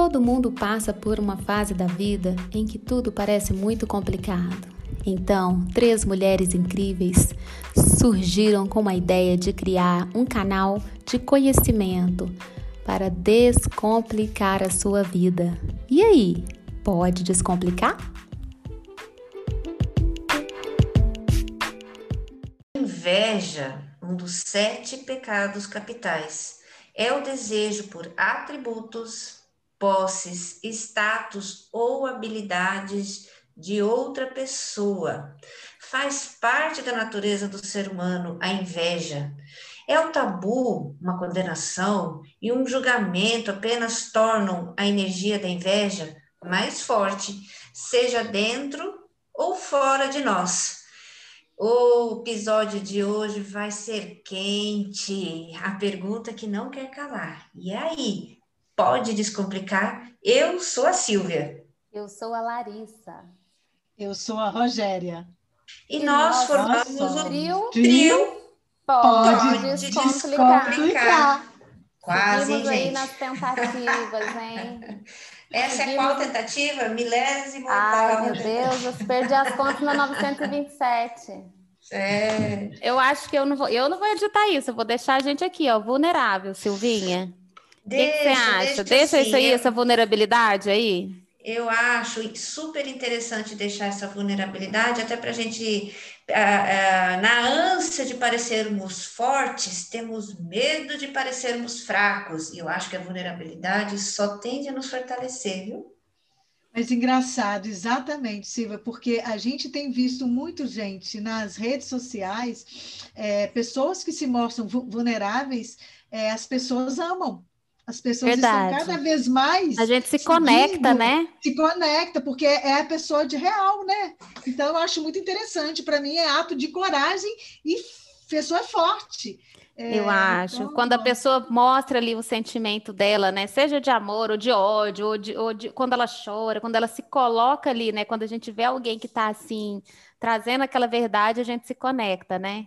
Todo mundo passa por uma fase da vida em que tudo parece muito complicado. Então, três mulheres incríveis surgiram com a ideia de criar um canal de conhecimento para descomplicar a sua vida. E aí, pode descomplicar? Inveja, um dos sete pecados capitais, é o desejo por atributos, posses, status ou habilidades de outra pessoa. Faz parte da natureza do ser humano a inveja. É o tabu, uma condenação e um julgamento apenas tornam a energia da inveja mais forte, seja dentro ou fora de nós. O episódio de hoje vai ser quente, a pergunta que não quer calar. E aí, pode descomplicar? Eu sou a Silvia. Eu sou a Larissa. Eu sou a Rogéria. E, e nós, formamos o trio, trio Pode, pode descomplicar. descomplicar. Quase, Seguimos hein, aí nas tentativas, hein? Essa Seguimos... é qual tentativa? Milésimo Ai, meu Deus, eu perdi as contas na 927. É. Eu acho que eu não vou, eu não vou editar isso, eu vou deixar a gente aqui, ó, vulnerável, Silvinha. O que, que, você acha? Deixa, deixa assim, isso aí, eu... essa vulnerabilidade aí? eu acho super interessante deixar essa vulnerabilidade, até para a gente, ah, ah, na ânsia de parecermos fortes, temos medo de parecermos fracos, e eu acho que a vulnerabilidade só tende a nos fortalecer, viu? Mas engraçado, exatamente, Silvia, porque a gente tem visto muito gente nas redes sociais, é, pessoas que se mostram vulneráveis, é, as pessoas amam. As pessoas Verdade. estão cada vez mais. A gente se seguindo, conecta, né? Se conecta, porque é a pessoa de real, né? Então, eu acho muito interessante. Para mim, é ato de coragem e pessoa forte. É, eu acho. Então, quando a pessoa mostra ali o sentimento dela, né? Seja de amor ou de ódio, ou, de, ou de, quando ela chora, quando ela se coloca ali, né? Quando a gente vê alguém que está assim, trazendo aquela verdade, a gente se conecta, né?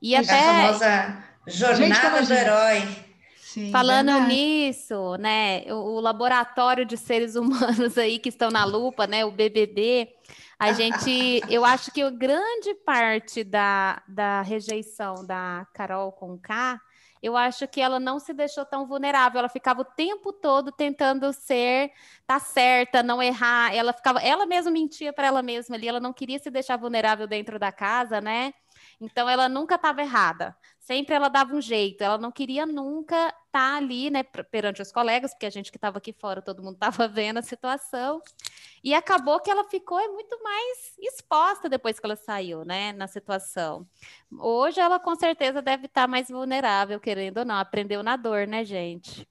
E, até. A famosa jornada do herói. Sim, Falando verdade. nisso, né, o, o, laboratório de seres humanos aí que estão na lupa, né, o BBB, a gente, eu acho que grande parte da, da rejeição da Carol com K, eu acho que ela não se deixou tão vulnerável, ela ficava o tempo todo tentando ser, tá certa, não errar, ela ficava, ela mesma mentia para ela mesma ali, ela não queria se deixar vulnerável dentro da casa, né? Então ela nunca estava errada. Sempre ela dava um jeito, ela não queria nunca estar tá ali, né, perante os colegas, porque a gente que estava aqui fora, todo mundo estava vendo a situação. E acabou que ela ficou muito mais exposta depois que ela saiu, né, na situação. Hoje ela com certeza deve estar tá mais vulnerável, querendo ou não, aprendeu na dor, né, gente?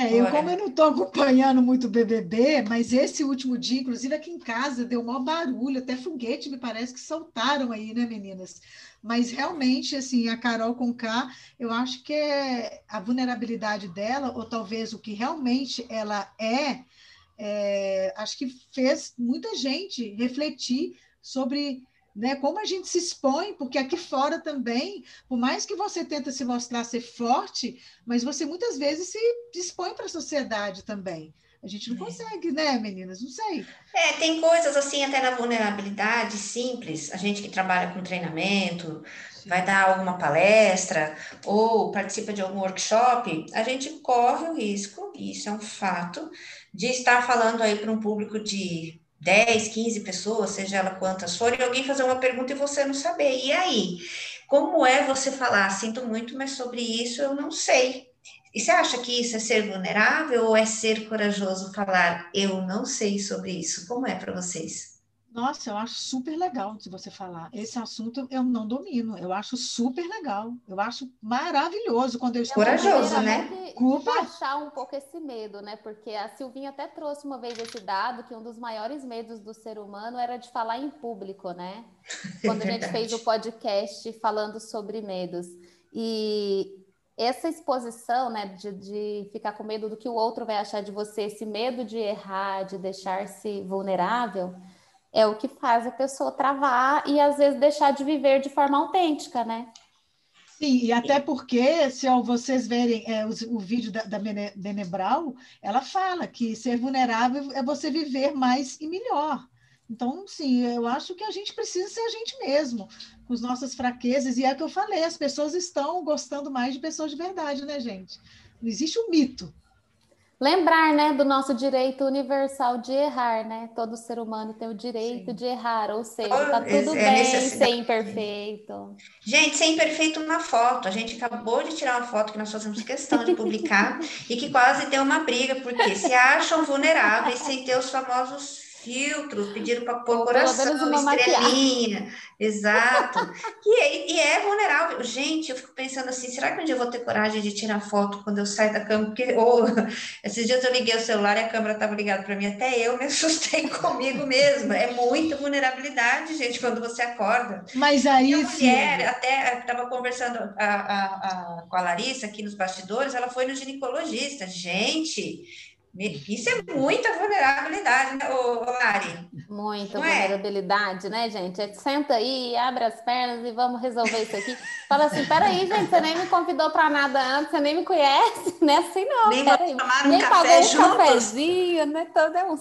É, eu, como eu não estou acompanhando muito o BBB, mas esse último dia, inclusive aqui em casa, deu maior barulho, até foguete me parece que soltaram aí, né, meninas? Mas realmente, assim, a Carol com K, eu acho que é a vulnerabilidade dela, ou talvez o que realmente ela é, é acho que fez muita gente refletir sobre né? Como a gente se expõe, porque aqui fora também, por mais que você tenta se mostrar ser forte, mas você muitas vezes se expõe para a sociedade também. A gente não é. consegue, né, meninas? Não sei. É, tem coisas assim, até na vulnerabilidade simples. A gente que trabalha com treinamento, Sim. vai dar alguma palestra ou participa de algum workshop, a gente corre o risco, e isso é um fato, de estar falando aí para um público de 10, 15 pessoas, seja ela quantas forem, alguém fazer uma pergunta e você não saber. E aí? Como é você falar, sinto muito, mas sobre isso eu não sei. E você acha que isso é ser vulnerável ou é ser corajoso falar, eu não sei sobre isso? Como é para vocês? Nossa, eu acho super legal de você falar. Esse assunto eu não domino. Eu acho super legal. Eu acho maravilhoso quando eu estou. Corajoso, né? Culpa. Baixar um pouco esse medo, né? Porque a Silvinha até trouxe uma vez esse dado que um dos maiores medos do ser humano era de falar em público, né? Quando a gente fez o podcast falando sobre medos. E essa exposição, né, de, de ficar com medo do que o outro vai achar de você, esse medo de errar, de deixar-se vulnerável é o que faz a pessoa travar e às vezes deixar de viver de forma autêntica, né? Sim, e até porque, se vocês verem é, o, o, vídeo da, da Menebral, ela fala que ser vulnerável é você viver mais e melhor. Então, sim, eu acho que a gente precisa ser a gente mesmo, com as nossas fraquezas, e é o que eu falei, as pessoas estão gostando mais de pessoas de verdade, né, gente? Não existe um mito. Lembrar, né, do nosso direito universal de errar, né? Todo ser humano tem o direito Sim. de errar, ou seja, tá tudo é bem ser imperfeito. Gente, ser imperfeito na foto. A gente acabou de tirar uma foto que nós fazemos questão de publicar e que quase deu uma briga, porque se acham vulneráveis sem ter os famosos filtros, pediram para pôr coração, estrelinha, maquiagem. exato. E, é, e, é vulnerável. Gente, eu fico pensando assim, será que um dia eu vou ter coragem de tirar foto quando eu saio da cama? Porque, ou, esses dias eu liguei o celular e a câmera estava ligada para mim, até eu me assustei comigo mesma. É muita vulnerabilidade, gente, quando você acorda. Mas aí, a mulher, até estava conversando a, a, a, com a Larissa aqui nos bastidores, ela foi no ginecologista. Gente, isso é muita vulnerabilidade, né, ô, Lari? Muita Não é? vulnerabilidade, é? né, gente? É, senta aí, abre as pernas e vamos resolver isso aqui. Fala assim, peraí, gente, você nem me convidou para nada antes, você nem me conhece, não é assim não, nem peraí. Tomar um nem café pagou um juntos. cafezinho, né? Todo é um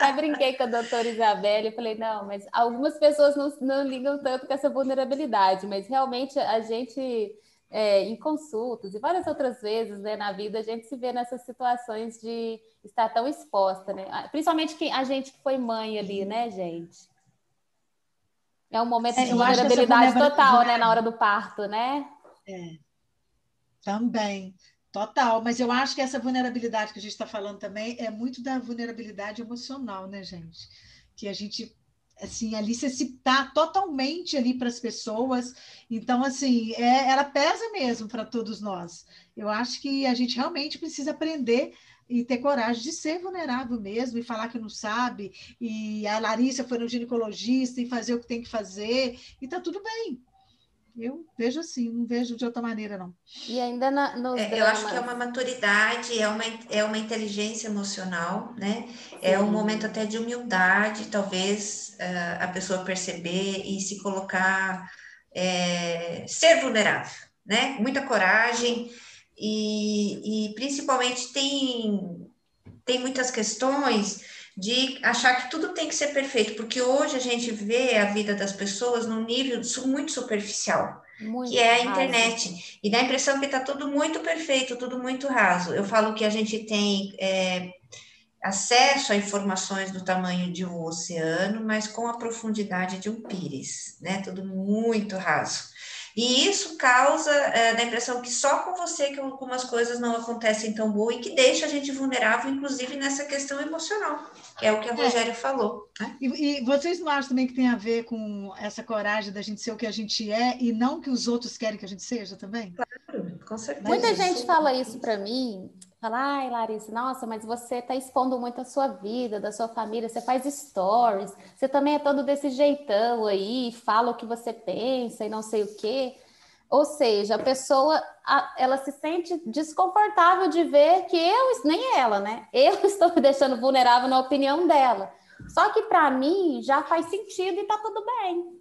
Aí brinquei com a doutora Isabelle, eu falei, não, mas algumas pessoas não, não ligam tanto com essa vulnerabilidade, mas realmente a gente é, em consultas e várias outras vezes né, na vida, a gente se vê nessas situações de estar tão exposta, né? Ah, principalmente que a gente que foi mãe ali, né, gente? É um momento é, de vulnerabilidade total, né, na hora do parto, né? É, também, total. Mas eu acho que essa vulnerabilidade que a gente está falando também é muito da vulnerabilidade emocional, né, gente? Que a gente assim, ali você se tá totalmente ali para as pessoas. Então, assim, é, ela pesa mesmo para todos nós. Eu acho que a gente realmente precisa aprender e ter coragem de ser vulnerável mesmo e falar que não sabe. E a Larissa foi no ginecologista e fazer o que tem que fazer, e tá tudo bem. Eu vejo assim, não vejo de outra maneira, não. E ainda na, nos é, Eu acho que é uma maturidade, é uma, é uma inteligência emocional, né? Sim. É um momento até de humildade, talvez uh, a pessoa perceber e se colocar, é, ser vulnerável, né? Muita coragem e, e principalmente tem, tem muitas questões de achar que tudo tem que ser perfeito, porque hoje a gente vê a vida das pessoas num nível muito superficial, muito que é a internet, raso. e dá a impressão que está tudo muito perfeito, tudo muito raso. Eu falo que a gente tem é, acesso a informações do tamanho de um oceano, mas com a profundidade de um pires, né? Tudo muito raso. E isso causa é, a impressão que só com você que algumas coisas não acontecem tão boa e que deixa a gente vulnerável, inclusive nessa questão emocional, que é o que a é. Rogério falou. Né? E, e, vocês não acham também que tem a ver com essa coragem da gente ser o que a gente é e não que os outros querem que a gente seja também? Claro, com certeza. Muita gente fala isso para mim, Fala, ai, Larissa, nossa, mas você está expondo muito a sua vida, da sua família, você faz stories, você também é todo desse jeitão aí, fala o que você pensa e não sei o quê. Ou seja, a pessoa, ela se sente desconfortável de ver que eu, nem ela, né? Eu estou me deixando vulnerável na opinião dela. Só que para mim já faz sentido e está tudo bem,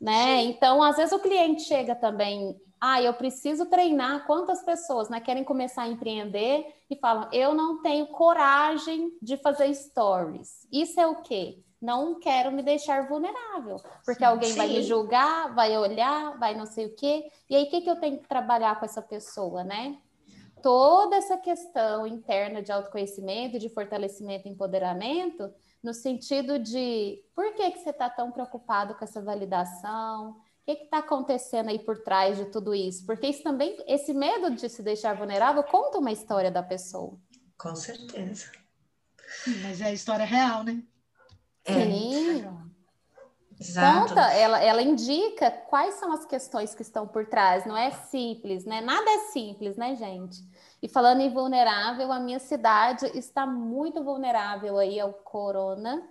né? Então, às vezes o cliente chega também ah, eu preciso treinar. Quantas pessoas né, querem começar a empreender e falam, eu não tenho coragem de fazer stories. Isso é o quê? Não quero me deixar vulnerável, porque alguém Sim. vai me julgar, vai olhar, vai não sei o quê. E aí, o que, que eu tenho que trabalhar com essa pessoa, né? Toda essa questão interna de autoconhecimento, de fortalecimento e empoderamento, no sentido de por que, que você está tão preocupado com essa validação? O que está acontecendo aí por trás de tudo isso? Porque isso também, esse medo de se deixar vulnerável, conta uma história da pessoa. Com certeza. Mas é a história real, né? É. Sim. Exato. Conta, ela, ela indica quais são as questões que estão por trás. Não é simples, né? Nada é simples, né, gente? E falando em vulnerável, a minha cidade está muito vulnerável aí ao corona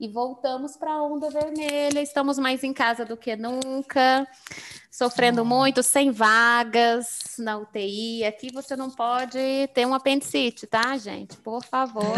e voltamos para a onda vermelha. Estamos mais em casa do que nunca, sofrendo muito, sem vagas na UTI. Aqui você não pode ter um apendicite, tá, gente? Por favor.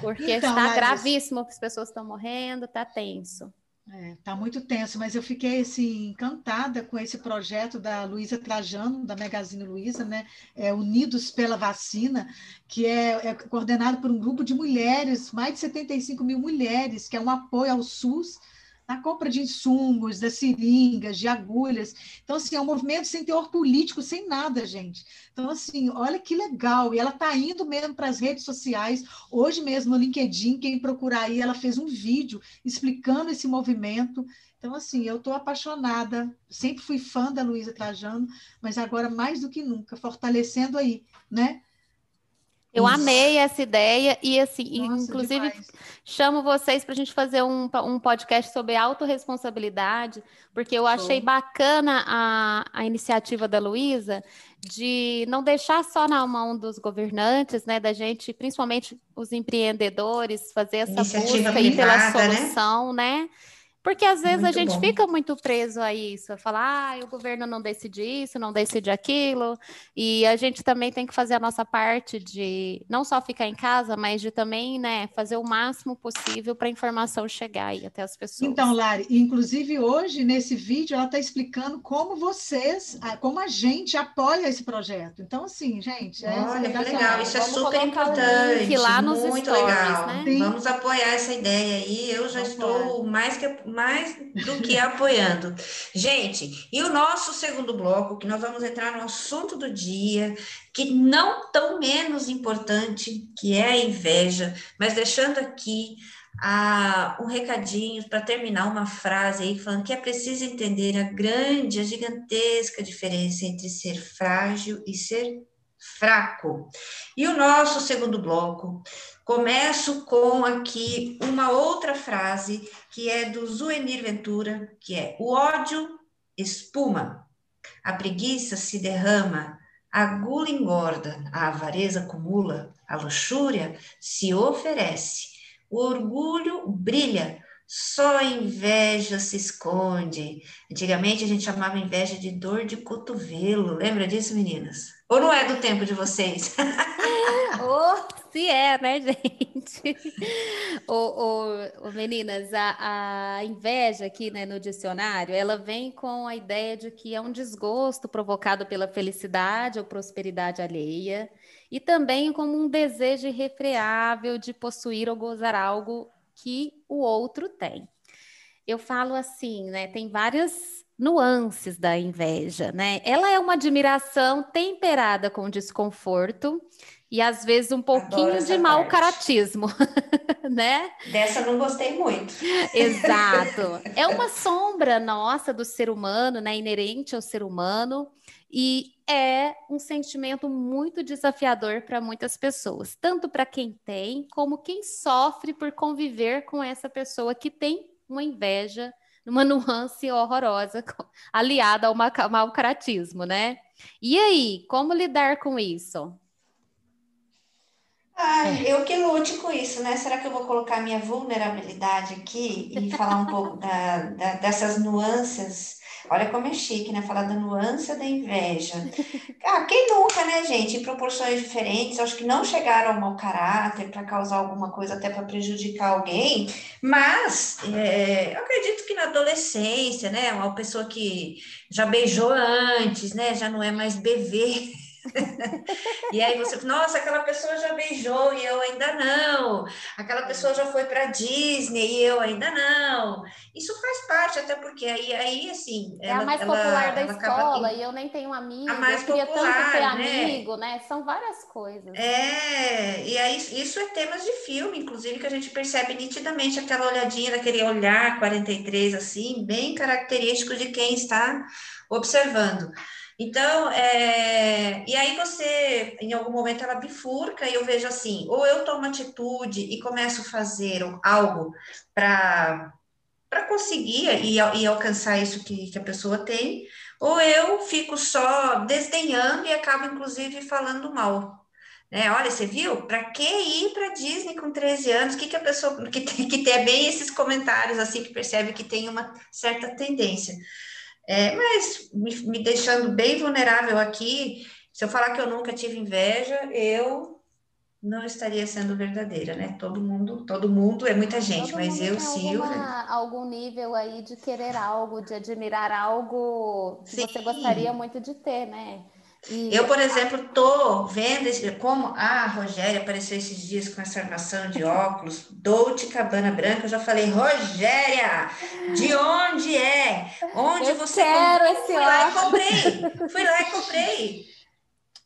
Porque então, está gravíssimo, as pessoas estão morrendo, está tenso. É, tá muito tenso, mas eu fiquei assim encantada com esse projeto da Luísa Trajano, da Magazine Luiza, né? É, Unidos pela Vacina, que é, é, coordenado por um grupo de mulheres, mais de 75 mil mulheres, que é um apoio ao SUS na compra de insumos, das seringas, de agulhas. Então, assim, é um movimento sem teor político, sem nada, gente. Então, assim, olha que legal. E ela está indo mesmo para as redes sociais. Hoje mesmo, no LinkedIn, quem procurar aí, ela fez um vídeo explicando esse movimento. Então, assim, eu estou apaixonada. Sempre fui fã da Luísa Trajano, mas agora mais do que nunca, fortalecendo aí, né? Eu Isso. amei essa ideia e assim, Nossa, inclusive demais. chamo vocês para a gente fazer um, um podcast sobre autorresponsabilidade, porque eu achei Show. bacana a, a iniciativa da Luísa de não deixar só na mão dos governantes, né, da gente, principalmente os empreendedores, fazer essa iniciativa busca aí pela né? solução, né? né? Porque às vezes muito a gente bom. fica muito preso a isso, a falar, ah, o governo não decide isso, não decide aquilo, e a gente também tem que fazer a nossa parte de não só ficar em casa, mas de também, né, fazer o máximo possível para a informação chegar aí até as pessoas. Então, Lari, inclusive hoje nesse vídeo ela está explicando como vocês, como a gente apoia esse projeto. Então, assim, gente, é Olha, que legal, isso é Vamos super importante, lá nos muito stories, legal. Né? Vamos apoiar essa ideia aí. Eu já Vamos estou mais que mais do que apoiando. Gente, e o nosso segundo bloco, que nós vamos entrar no assunto do dia, que não tão menos importante, que é a inveja, mas deixando aqui ah, um recadinho para terminar uma frase aí, falando que é preciso entender a grande, a gigantesca diferença entre ser frágil e ser fraco. E o nosso segundo bloco Começo com aqui uma outra frase que é do Zuenir Ventura, que é: o ódio espuma, a preguiça se derrama, a gula engorda, a avareza acumula, a luxúria se oferece, o orgulho brilha, só inveja se esconde. Antigamente a gente chamava inveja de dor de cotovelo. Lembra disso, meninas? Ou não é do tempo de vocês? oh, se é, né, gente? ô, meninas, a, a, inveja aqui né, no dicionário, ela vem com a ideia de que é um desgosto provocado pela felicidade ou prosperidade alheia, e também como um desejo irrefreável de possuir ou gozar algo que o outro tem. Eu falo assim, né? Tem várias nuances da inveja, né? Ela é uma admiração temperada com desconforto e às vezes um pouquinho de mau caratismo, né? Dessa não gostei muito. Exato. É uma sombra nossa do ser humano, né? Inerente ao ser humano e é um sentimento muito desafiador para muitas pessoas, tanto para quem tem como quem sofre por conviver com essa pessoa que tem uma inveja, uma nuance horrorosa aliada ao mau caratismo, né? E aí, como lidar com isso? Ai, eu que lute com isso, né? Será que eu vou colocar minha vulnerabilidade aqui e falar um pouco da, da, dessas nuances? Olha como é chique, né? Falar da nuance da inveja. Ah, quem nunca, né, gente? Em proporções diferentes, acho que não chegaram ao mau caráter para causar alguma coisa, até para prejudicar alguém, mas é, eu acredito que na adolescência, né? Uma pessoa que já beijou antes, né? Já não é mais bebê e aí você, nossa, aquela pessoa já beijou e eu ainda não. Aquela é. pessoa já foi para Disney e eu ainda não. Isso faz parte, até porque aí, aí assim. É ela, a mais ela, popular da escola e eu nem tenho amigo. A mais eu queria popular, tanto ter né? amigo, né? São várias coisas. É, e aí isso é temas de filme, inclusive, que a gente percebe nitidamente aquela olhadinha, daquele olhar 43, assim, bem característico de quem está observando. Então, é... e aí você, em algum momento, ela bifurca e eu vejo assim, ou eu tomo atitude e começo a fazer algo para para conseguir e, e, alcançar isso que, que a pessoa tem, ou eu fico só desdenhando e acabo, inclusive, falando mal. Né? Olha, você viu? Para que ir para Disney com 13 anos? O que, que a pessoa que tem que ter bem esses comentários assim que percebe que tem uma certa tendência. É, mas me, me, deixando bem vulnerável aqui, se eu falar que eu nunca tive inveja, eu não estaria sendo verdadeira, né? Todo mundo, todo mundo é muita gente, todo mas eu, Silvia. Algum nível aí de querer algo, de admirar algo que Sim. você gostaria muito de ter, né? E... Eu, por exemplo, tô vendo como a Rogéria apareceu esses dias com essa armação de óculos, Dolce Cabana Branca. Eu já falei, Rogéria, de onde é? Onde eu você quero comprou? esse Fui lá e comprei. Fui lá e comprei.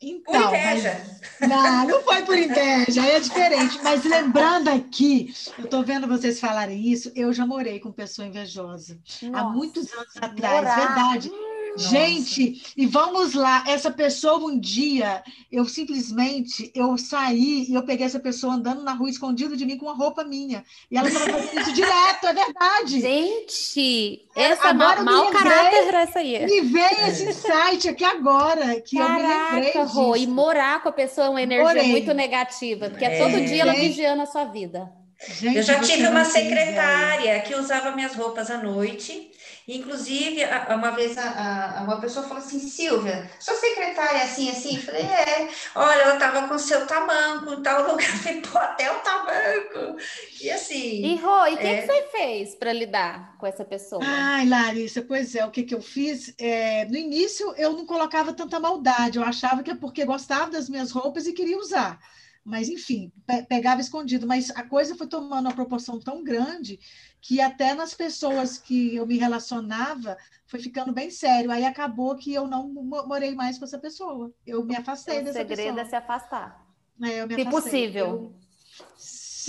Então, por inveja. Mas, não, não foi por inveja, é diferente. Mas lembrando aqui, eu estou vendo vocês falarem isso, eu já morei com pessoa invejosa Nossa, há muitos anos atrás, morar. verdade. Gente, e vamos lá, essa pessoa um dia, eu simplesmente, eu saí e eu peguei essa pessoa andando na rua escondido de mim com uma roupa minha. E ela estava fazendo isso direto, é verdade. Gente, essa agora mal, mau caráter essa aí. Me veio esse insight aqui agora, que Caraca, eu me lembrei Rô, e morar com a pessoa é uma energia Morei. muito negativa, porque é, todo dia ela vigiando a sua vida. Gente, eu já tive uma secretária que usava minhas roupas à noite Inclusive, uma vez a, a, uma pessoa falou assim, Silvia, sua secretária é assim, assim? Eu falei, é. Olha, ela estava com seu tamanco em tal lugar. Eu falei, pô, até o tamanco. E assim... E, Rô, e o é... que, você fez para lidar com essa pessoa? Ai, Larissa, pois é, o que, que eu fiz? É, no início, eu não colocava tanta maldade. Eu achava que é porque gostava das minhas roupas e queria usar. Mas, enfim, pe pegava escondido. Mas a coisa foi tomando uma proporção tão grande que até nas pessoas que eu me relacionava foi ficando bem sério. Aí acabou que eu não morei mais com essa pessoa. Eu me afastei o dessa pessoa. O segredo é se afastar. É, eu me se afastei. possível. Eu,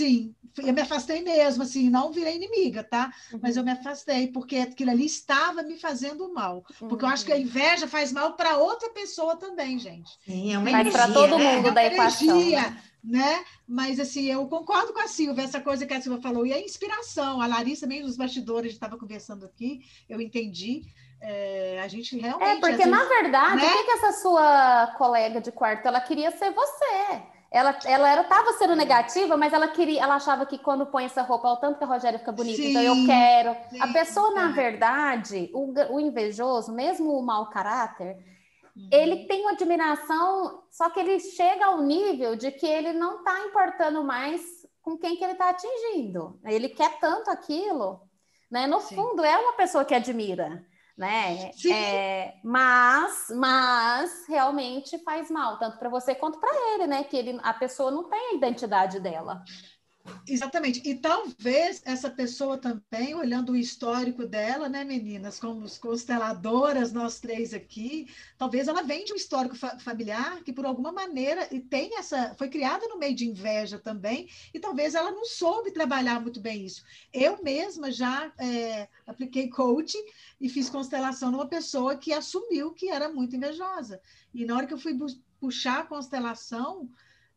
sim, eu me afastei mesmo, assim, não virei inimiga, tá? Uhum. Mas eu me afastei porque aquilo ali estava me fazendo mal. Porque uhum. eu acho que a uhum. inveja faz mal para outra pessoa também, gente. Sim, é uma Mas para todo né? mundo é da equação. Energia, né? né? Mas assim, eu concordo com a Silvia, essa coisa que a Silvia falou, e a inspiração, a Larissa mesmo nos bastidores estava conversando aqui, eu entendi. É, a gente realmente. É, porque na verdade, né? o que, que essa sua colega de quarto ela queria ser você? Ela, ela estava sendo negativa, mas ela queria, ela achava que quando põe essa roupa, ao tanto que a Rogéria fica bonita, sim, então eu quero. Sim, a pessoa, na verdade, o, o invejoso, mesmo o mau caráter, Uhum. Ele tem uma admiração, só que ele chega ao nível de que ele não está importando mais com quem que ele está atingindo. Ele quer tanto aquilo, né? No Sim. fundo, é uma pessoa que admira, né? É, mas, mas realmente faz mal, tanto para você quanto para ele, né? Que ele, a pessoa não tem a identidade dela. Exatamente. E talvez essa pessoa também, olhando o histórico dela, né, meninas, como consteladoras, nós três aqui, talvez ela venha de um histórico fa familiar que, por alguma maneira, e tem essa. foi criada no meio de inveja também, e talvez ela não soube trabalhar muito bem isso. Eu mesma já é, apliquei coaching e fiz constelação numa pessoa que assumiu que era muito invejosa. E na hora que eu fui puxar a constelação,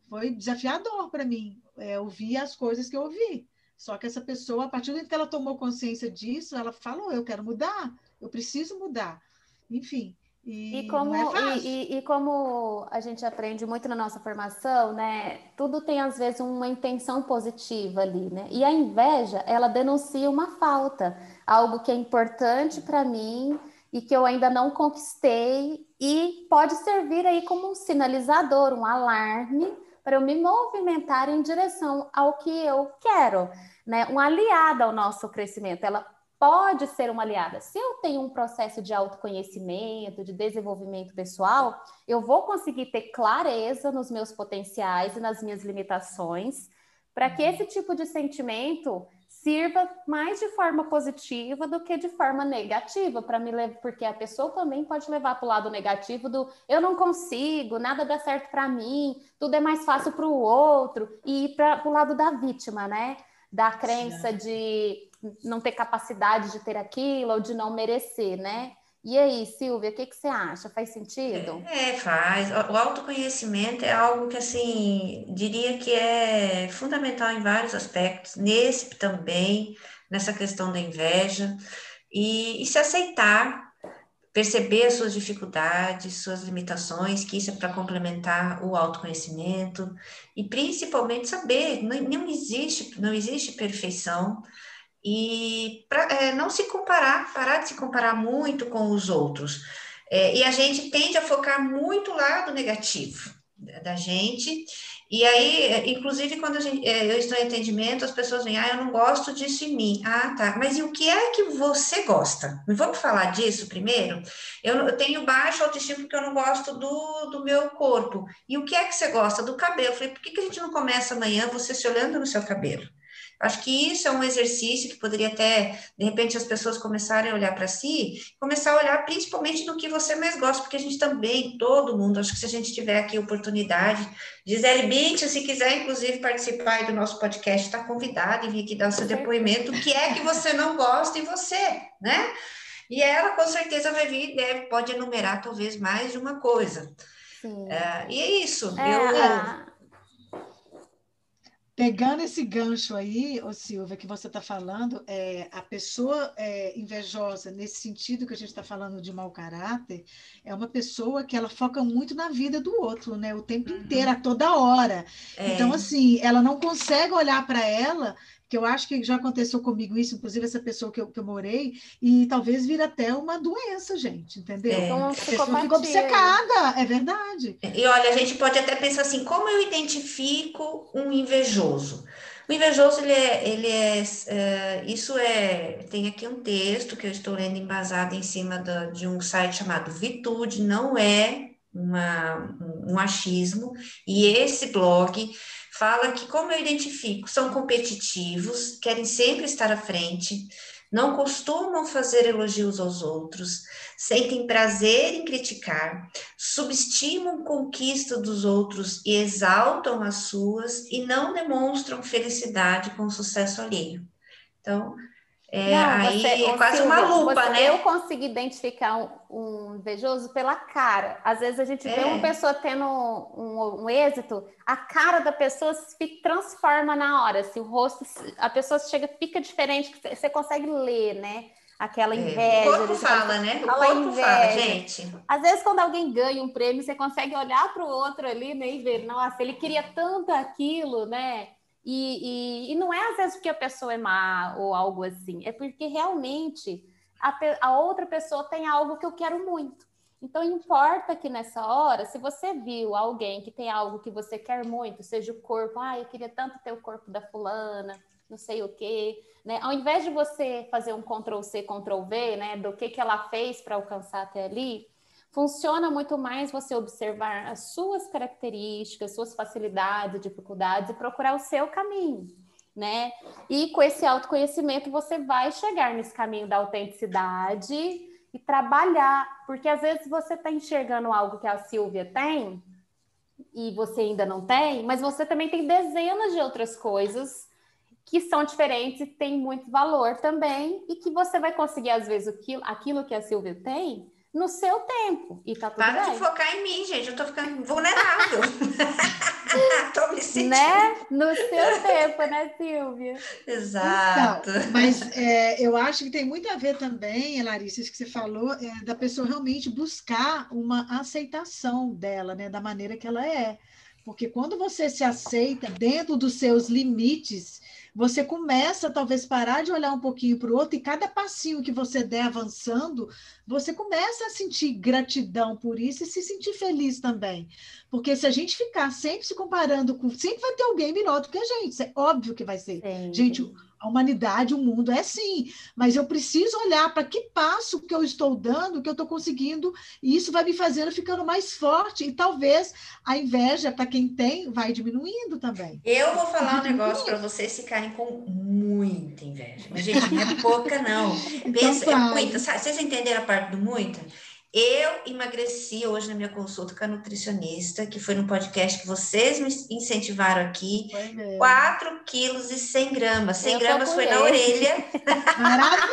foi desafiador para mim é, ouvir as coisas que eu ouvi. Só que essa pessoa, a partir do momento que ela tomou consciência disso, ela falou: eu quero mudar, eu preciso mudar. Enfim. E, e como, é e, e, como a gente aprende muito na nossa formação, né? Tudo tem às vezes uma intenção positiva ali, né? E a inveja, ela denuncia uma falta, algo que é importante para mim e que eu ainda não conquistei e pode servir aí como um sinalizador, um alarme para eu me movimentar em direção ao que eu quero, né? Um aliado ao nosso crescimento. Ela pode ser uma aliada. Se eu tenho um processo de autoconhecimento, de desenvolvimento pessoal, eu vou conseguir ter clareza nos meus potenciais e nas minhas limitações, para que esse tipo de sentimento sirva mais de forma positiva do que de forma negativa para me levar, porque a pessoa também pode levar para o lado negativo do eu não consigo, nada dá certo para mim, tudo é mais fácil para o outro e ir para o lado da vítima, né? Da crença de não ter capacidade de ter aquilo ou de não merecer, né? E aí, Silvia, o que, que você acha? Faz sentido? É, faz. O autoconhecimento é algo que, assim, diria que é fundamental em vários aspectos, nesse também, nessa questão da inveja, e, e se aceitar, perceber as suas dificuldades, suas limitações, que isso é para complementar o autoconhecimento, e principalmente saber, não, não existe, não existe perfeição, e pra, é, não se comparar, parar de se comparar muito com os outros. É, e a gente tende a focar muito o lado negativo, da gente. E aí, inclusive, quando gente, é, eu estou em atendimento, as pessoas vêm, ah, eu não gosto disso em mim. Ah, tá. Mas e o que é que você gosta? Vamos falar disso primeiro? Eu, eu tenho baixo autoestima porque eu não gosto do, do meu corpo. E o que é que você gosta? Do cabelo. Eu falei, por que, que a gente não começa amanhã você se olhando no seu cabelo? Acho que isso é um exercício que poderia até, de repente, as pessoas começarem a olhar para si, começar a olhar principalmente do que você mais gosta, porque a gente também, todo mundo, acho que se a gente tiver aqui oportunidade, Gisele Bint, se quiser, inclusive, participar do nosso podcast, está convidada e vir aqui dar o seu depoimento, o que é que você não gosta em você, né? E ela, com certeza, vai vir, deve, pode enumerar talvez mais de uma coisa. É, e é isso. É, eu, Pegando esse gancho aí, ô Silvia, que você está falando, é, a pessoa é, invejosa, nesse sentido que a gente está falando de mau caráter, é uma pessoa que ela foca muito na vida do outro, né? O tempo uhum. inteiro, a toda hora. É. Então, assim, ela não consegue olhar para ela que eu acho que já aconteceu comigo isso, inclusive essa pessoa que eu, que eu morei, e talvez vira até uma doença, gente, entendeu? É. Então, a pessoa fica obcecada, é verdade. E olha, a gente pode até pensar assim, como eu identifico um invejoso? O invejoso, ele é, ele é, é, isso é, tem aqui um texto que eu estou lendo embasado em cima da, de um site chamado Vitude, não é uma, um achismo, e esse blog fala que, como eu identifico, são competitivos, querem sempre estar à frente, não costumam fazer elogios aos outros, sentem prazer em criticar, subestimam conquista dos outros e exaltam as suas e não demonstram felicidade com o sucesso alheio. Então, é, não, aí você, é quase Silvia, uma lupa, você, né? Eu consigo identificar um, um, invejoso pela cara. Às vezes a gente é. vê uma pessoa tendo um, um, êxito, a cara da pessoa se transforma na hora. Se o rosto, a pessoa chega, fica diferente, você consegue ler, né? Aquela inveja. É. O corpo fala, né? O corpo inveja. fala, gente. Às vezes, quando alguém ganha um prêmio, você consegue olhar para o outro ali né, e ver, nossa, ele queria tanto aquilo, né? E, e, e, não é às vezes porque a pessoa é má ou algo assim, é porque realmente a, a, outra pessoa tem algo que eu quero muito. Então, importa que nessa hora, se você viu alguém que tem algo que você quer muito, seja o corpo, ah, eu queria tanto ter o corpo da fulana, não sei o quê, né? Ao invés de você fazer um Ctrl C, Ctrl V, né, do que, que ela fez para alcançar até ali, Funciona muito mais você observar as suas características, suas facilidades, dificuldades e procurar o seu caminho, né? E com esse autoconhecimento você vai chegar nesse caminho da autenticidade e trabalhar, porque às vezes você está enxergando algo que a Silvia tem e você ainda não tem, mas você também tem dezenas de outras coisas que são diferentes e têm muito valor também, e que você vai conseguir, às vezes, aquilo, aquilo que a Silvia tem, no seu tempo. E tá tudo Para bem. de focar em mim, gente. Eu tô ficando vulnerável. tô me sentindo. Né? No seu tempo, né, Silvia? Exato. Então, mas é, eu acho que tem muito a ver também, Larissa, isso que você falou, é, da pessoa realmente buscar uma aceitação dela, né? Da maneira que ela é. Porque quando você se aceita dentro dos seus limites, você começa talvez parar de olhar um pouquinho para o outro e cada passinho que você der avançando, você começa a sentir gratidão por isso e se sentir feliz também. Porque se a gente ficar sempre se comparando com, sempre vai ter alguém melhor do que a gente, é óbvio que vai ser. Sim. Gente, a humanidade, o mundo é assim, mas eu preciso olhar para que passo que eu estou dando, que eu estou conseguindo, e isso vai me fazendo ficando mais forte, e talvez a inveja, para quem tem, vai diminuindo também. Eu vou falar um negócio para vocês ficarem com muita inveja. Mas, gente, não é pouca, não. Pensa, então, é muita. Vocês entenderam a parte do muita? Eu emagreci hoje na minha consulta com a nutricionista, que foi no podcast que vocês me incentivaram aqui, 4 quilos e 100 gramas. 100 gramas foi na orelha. Maravilha!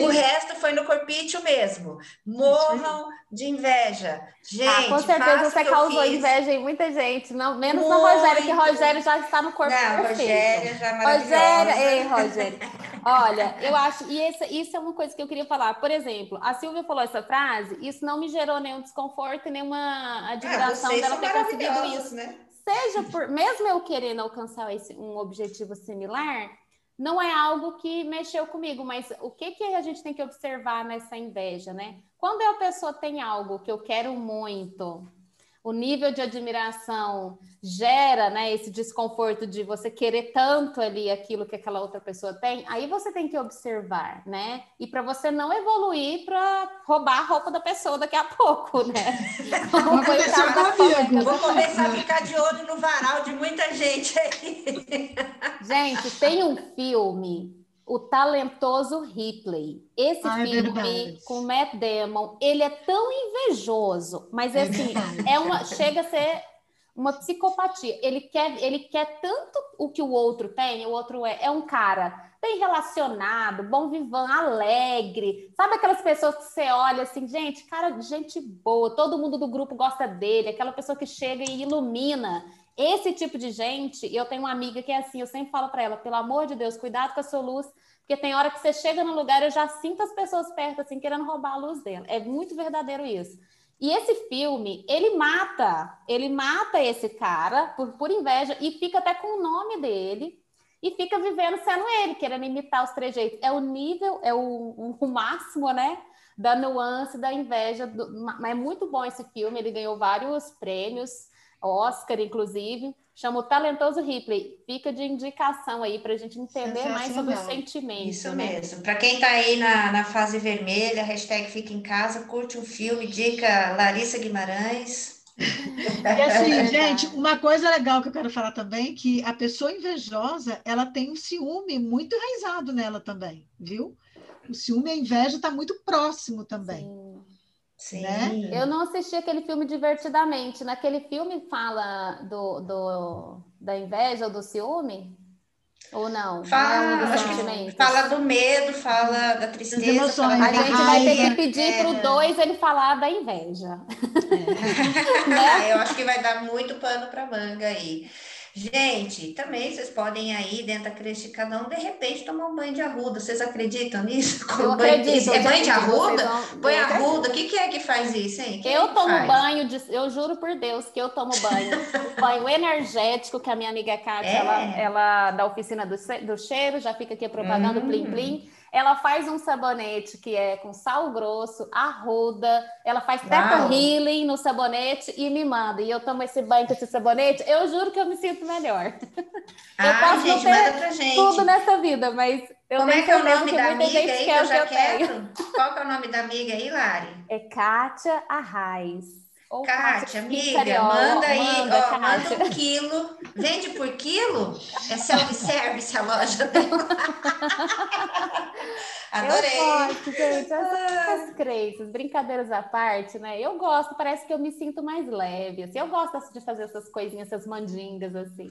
o resto foi no corpício mesmo. Morram de inveja. Gente, ah, com certeza você causou inveja em muita gente, não, menos Muito. no Rogério, que Rogério já está no corpo não, perfeito. Rogério já é Rogério, ei, Rogério. Olha, eu acho, e essa, isso é uma coisa que eu queria falar. Por exemplo, a Silvia falou essa frase, isso não me gerou nenhum desconforto, nenhuma admiração ah, dela ter conseguido isso. Né? Seja por, mesmo eu querendo alcançar esse, um objetivo similar, não é algo que mexeu comigo, mas o que, que a gente tem que observar nessa inveja, né? Quando a pessoa tem algo que eu quero muito, o nível de admiração gera né, esse desconforto de você querer tanto ali aquilo que aquela outra pessoa tem, aí você tem que observar, né? E para você não evoluir para roubar a roupa da pessoa daqui a pouco, né? Como foi o caso da Vou começar a ficar de olho no varal de muita gente aí. Gente, tem um filme o talentoso Ripley. Esse ah, é filme é com Matt Damon, ele é tão invejoso, mas é assim, é uma chega a ser uma psicopatia. Ele quer, ele quer tanto o que o outro tem, o outro é, é um cara bem relacionado, bom vivão, alegre. Sabe aquelas pessoas que você olha assim, gente, cara, gente boa, todo mundo do grupo gosta dele, aquela pessoa que chega e ilumina. Esse tipo de gente, eu tenho uma amiga que é assim, eu sempre falo para ela, pelo amor de Deus, cuidado com a sua luz, porque tem hora que você chega no lugar, eu já sinto as pessoas perto, assim, querendo roubar a luz dela. É muito verdadeiro isso. E esse filme, ele mata, ele mata esse cara por, por inveja e fica até com o nome dele e fica vivendo sendo ele, querendo imitar os trejeitos. É o nível, é o, o máximo, né? Da nuance, da inveja. Do, mas é muito bom esse filme, ele ganhou vários prêmios. Oscar, inclusive, chama o Talentoso Ripley. Fica de indicação aí para a gente entender mais sobre o sentimento. Isso né? mesmo. Para quem está aí na, na fase vermelha, hashtag fica em casa, curte um filme, dica Larissa Guimarães. E assim, gente, uma coisa legal que eu quero falar também, que a pessoa invejosa, ela tem um ciúme muito enraizado nela também, viu? O ciúme e a inveja está muito próximo também. Sim. Sim. Né? Eu não assisti aquele filme divertidamente. Naquele filme fala do, do da inveja ou do ciúme? Ou não? Fala, não é fala do medo, fala da tristeza. Emoções, a gente vai ter que pedir é. para o dois ele falar da inveja. É. né? Eu acho que vai dar muito pano para manga aí. Gente, também vocês podem aí, dentro da creche de cada um, de repente tomar um banho de arruda. Vocês acreditam nisso? Eu banho, acredito. É banho de arruda? Vão... Banho arruda, o que, que, é que faz isso, hein? Quem eu é tomo faz? banho, de... eu juro por Deus que eu tomo banho. banho energético, que a minha amiga Kátia, é. ela, ela da oficina do, do cheiro, já fica aqui propagando hum. plim plim. Ela faz um sabonete que é com sal grosso, arruda, ela faz teta healing no sabonete e me manda. E eu tomo esse banho com esse sabonete, eu juro que eu me sinto melhor. Ah, eu posso gente, não ter tudo nessa vida, mas eu Como é que é o nome da amiga aí que eu já quero? Qual que é o nome da amiga aí, Lari? É Kátia Arraes. Kátia, amiga, manda aí, manda, ó, manda um quilo. Vende por quilo? É self-service a loja dela. Adorei. Eu gosto, gente. As, as crenças, brincadeiras à parte, né? Eu gosto, parece que eu me sinto mais leve. Assim. Eu gosto de fazer essas coisinhas, essas mandingas, assim.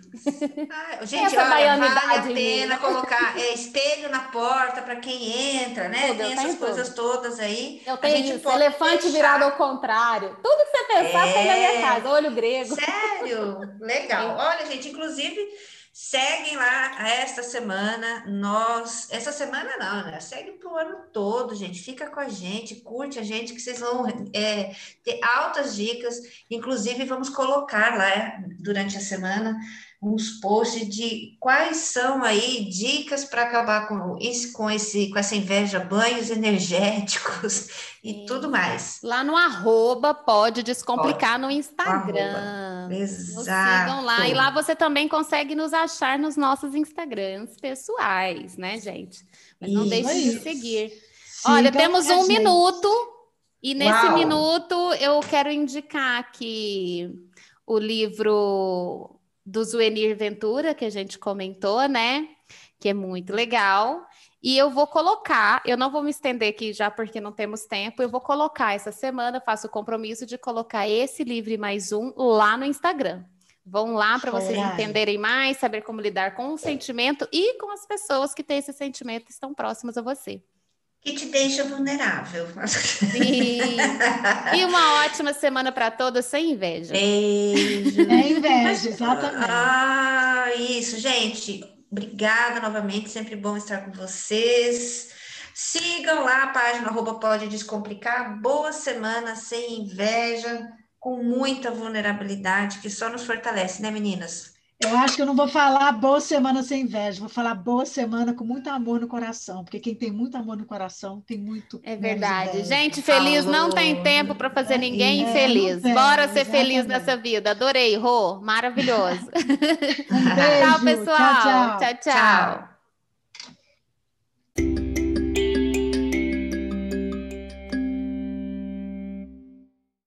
Ah, gente, Essa olha, vale a pena colocar é, espelho na porta para quem entra, né? Tudo, Tem essas coisas tudo. todas aí. Eu tenho isso, elefante deixar... virado ao contrário. Tudo que você pensar é... tem na minha é. casa, olho grego. Sério? Legal. Olha, gente, inclusive Seguem lá esta semana. Nós, essa semana não, né? Segue para o ano todo, gente. Fica com a gente, curte a gente, que vocês vão é, ter altas dicas. Inclusive, vamos colocar lá durante a semana uns posts de quais são aí dicas para acabar com, esse, com, esse, com essa inveja, banhos energéticos e tudo mais. Lá no arroba pode descomplicar pode. no Instagram. Exato. Nos sigam lá. E lá você também consegue nos achar nos nossos Instagrams pessoais, né, gente? Mas não deixe de seguir. Olha, temos um gente. minuto. E nesse Uau. minuto eu quero indicar aqui o livro do Zuenir Ventura, que a gente comentou, né? Que é muito legal. E eu vou colocar, eu não vou me estender aqui já porque não temos tempo, eu vou colocar essa semana, faço o compromisso de colocar esse livro mais um lá no Instagram. Vão lá para vocês entenderem mais, saber como lidar com o sentimento e com as pessoas que têm esse sentimento estão próximas a você que te deixa vulnerável. Sim. E uma ótima semana para todos, sem inveja. Beijo. É inveja, exatamente. Ah, isso, gente. Obrigada novamente, sempre bom estar com vocês. Sigam lá a página arroba Pode Descomplicar. Boa semana, sem inveja, com muita vulnerabilidade, que só nos fortalece, né, meninas? Eu acho que eu não vou falar boa semana sem inveja, vou falar boa semana com muito amor no coração, porque quem tem muito amor no coração tem muito. É verdade. Gente feliz não tem tempo para fazer ninguém é, infeliz. Bora ser exatamente. feliz nessa vida. Adorei, Rô, maravilhoso. Um beijo. tchau, pessoal. tchau. tchau. tchau. tchau.